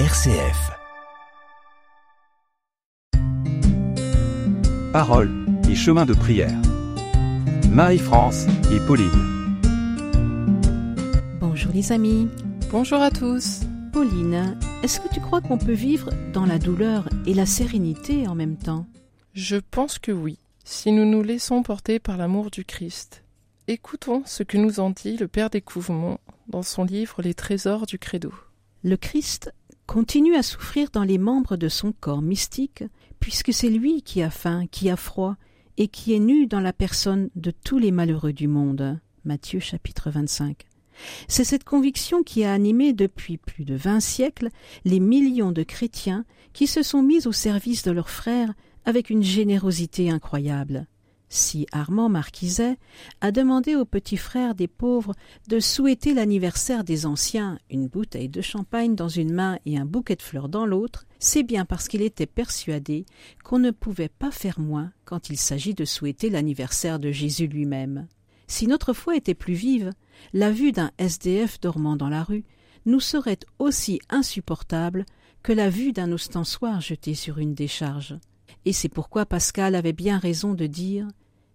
RCF. Parole et chemin de prière. Marie-France et Pauline. Bonjour les amis. Bonjour à tous. Pauline, est-ce que tu crois qu'on peut vivre dans la douleur et la sérénité en même temps? Je pense que oui, si nous nous laissons porter par l'amour du Christ. Écoutons ce que nous en dit le Père Découvrement dans son livre Les trésors du Credo. Le Christ continue à souffrir dans les membres de son corps mystique, puisque c'est lui qui a faim, qui a froid, et qui est nu dans la personne de tous les malheureux du monde. Matthieu chapitre 25. C'est cette conviction qui a animé depuis plus de vingt siècles les millions de chrétiens qui se sont mis au service de leurs frères avec une générosité incroyable si Armand Marquiset a demandé aux petits frères des pauvres de souhaiter l'anniversaire des anciens, une bouteille de champagne dans une main et un bouquet de fleurs dans l'autre, c'est bien parce qu'il était persuadé qu'on ne pouvait pas faire moins quand il s'agit de souhaiter l'anniversaire de Jésus lui-même. Si notre foi était plus vive, la vue d'un SDF dormant dans la rue nous serait aussi insupportable que la vue d'un ostensoir jeté sur une décharge. Et c'est pourquoi Pascal avait bien raison de dire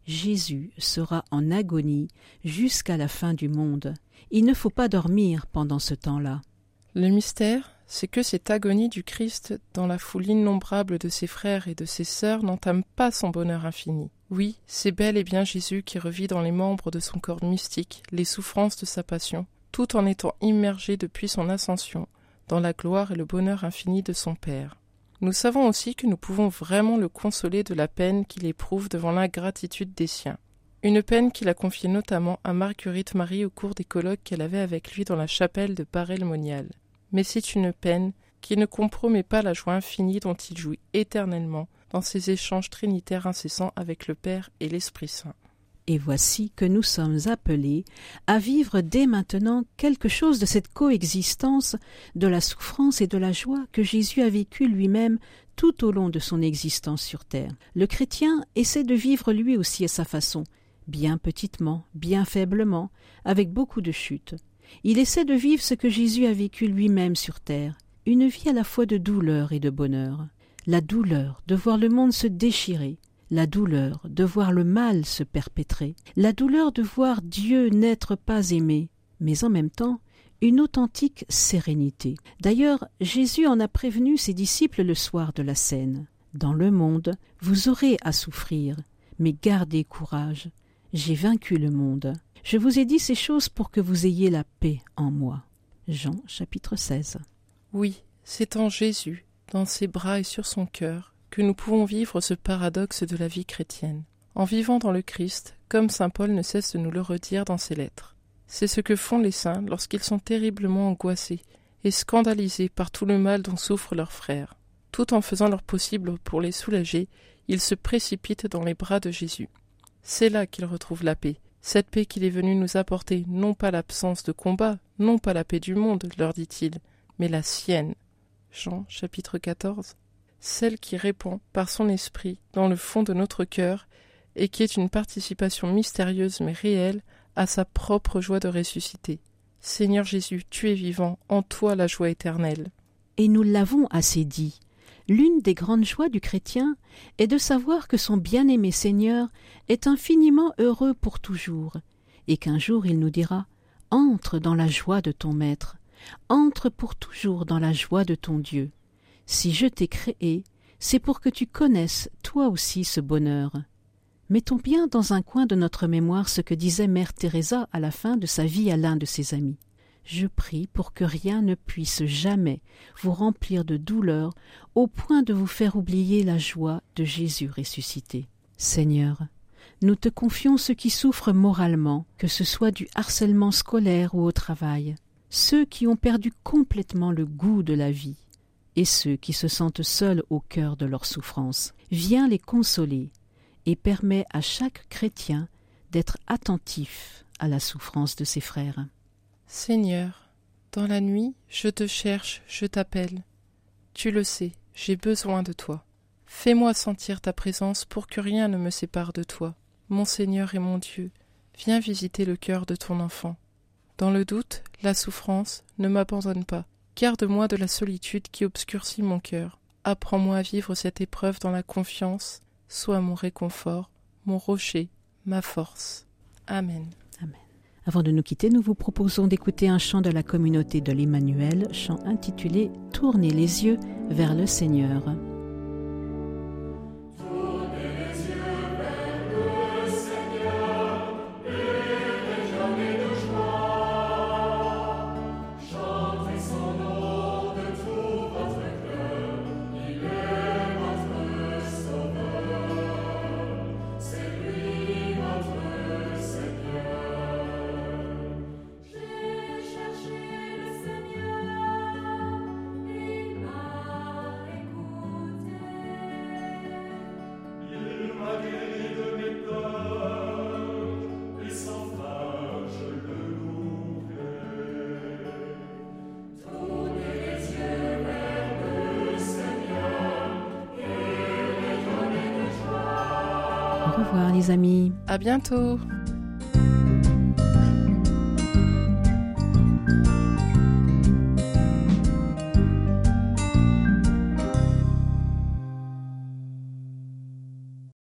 Jésus sera en agonie jusqu'à la fin du monde. Il ne faut pas dormir pendant ce temps-là. Le mystère, c'est que cette agonie du Christ dans la foule innombrable de ses frères et de ses sœurs n'entame pas son bonheur infini. Oui, c'est bel et bien Jésus qui revit dans les membres de son corps mystique les souffrances de sa passion, tout en étant immergé depuis son ascension dans la gloire et le bonheur infini de son Père. Nous savons aussi que nous pouvons vraiment le consoler de la peine qu'il éprouve devant l'ingratitude des siens. Une peine qu'il a confiée notamment à Marguerite Marie au cours des colloques qu'elle avait avec lui dans la chapelle de Paray-le-Monial. Mais c'est une peine qui ne compromet pas la joie infinie dont il jouit éternellement dans ses échanges trinitaires incessants avec le Père et l'Esprit Saint. Et voici que nous sommes appelés à vivre dès maintenant quelque chose de cette coexistence de la souffrance et de la joie que Jésus a vécu lui-même tout au long de son existence sur terre. Le chrétien essaie de vivre lui aussi à sa façon, bien petitement, bien faiblement, avec beaucoup de chutes. Il essaie de vivre ce que Jésus a vécu lui-même sur terre, une vie à la fois de douleur et de bonheur. La douleur de voir le monde se déchirer, la douleur de voir le mal se perpétrer, la douleur de voir Dieu n'être pas aimé, mais en même temps une authentique sérénité. D'ailleurs, Jésus en a prévenu ses disciples le soir de la scène. Dans le monde, vous aurez à souffrir, mais gardez courage. J'ai vaincu le monde. Je vous ai dit ces choses pour que vous ayez la paix en moi. Jean chapitre 16. Oui, c'est en Jésus, dans ses bras et sur son cœur, que nous pouvons vivre ce paradoxe de la vie chrétienne, en vivant dans le Christ, comme saint Paul ne cesse de nous le redire dans ses lettres. C'est ce que font les saints lorsqu'ils sont terriblement angoissés et scandalisés par tout le mal dont souffrent leurs frères. Tout en faisant leur possible pour les soulager, ils se précipitent dans les bras de Jésus. C'est là qu'ils retrouvent la paix, cette paix qu'il est venu nous apporter, non pas l'absence de combat, non pas la paix du monde, leur dit-il, mais la sienne. Jean chapitre 14 celle qui répond par son esprit dans le fond de notre cœur et qui est une participation mystérieuse mais réelle à sa propre joie de ressusciter. Seigneur Jésus, tu es vivant, en toi la joie éternelle. Et nous l'avons assez dit. L'une des grandes joies du chrétien est de savoir que son bien-aimé Seigneur est infiniment heureux pour toujours, et qu'un jour il nous dira Entre dans la joie de ton Maître, entre pour toujours dans la joie de ton Dieu. Si je t'ai créé, c'est pour que tu connaisses toi aussi ce bonheur. Mettons bien dans un coin de notre mémoire ce que disait mère Teresa à la fin de sa vie à l'un de ses amis. Je prie pour que rien ne puisse jamais vous remplir de douleur au point de vous faire oublier la joie de Jésus ressuscité. Seigneur, nous te confions ceux qui souffrent moralement, que ce soit du harcèlement scolaire ou au travail, ceux qui ont perdu complètement le goût de la vie, et ceux qui se sentent seuls au cœur de leur souffrance. Viens les consoler et permet à chaque chrétien d'être attentif à la souffrance de ses frères. Seigneur, dans la nuit, je te cherche, je t'appelle. Tu le sais, j'ai besoin de toi. Fais-moi sentir ta présence pour que rien ne me sépare de toi. Mon Seigneur et mon Dieu, viens visiter le cœur de ton enfant. Dans le doute, la souffrance, ne m'abandonne pas Garde-moi de la solitude qui obscurcit mon cœur. Apprends-moi à vivre cette épreuve dans la confiance. Sois mon réconfort, mon rocher, ma force. Amen. Avant de nous quitter, nous vous proposons d'écouter un chant de la communauté de l'Emmanuel, chant intitulé Tournez les yeux vers le Seigneur. Amis. À bientôt.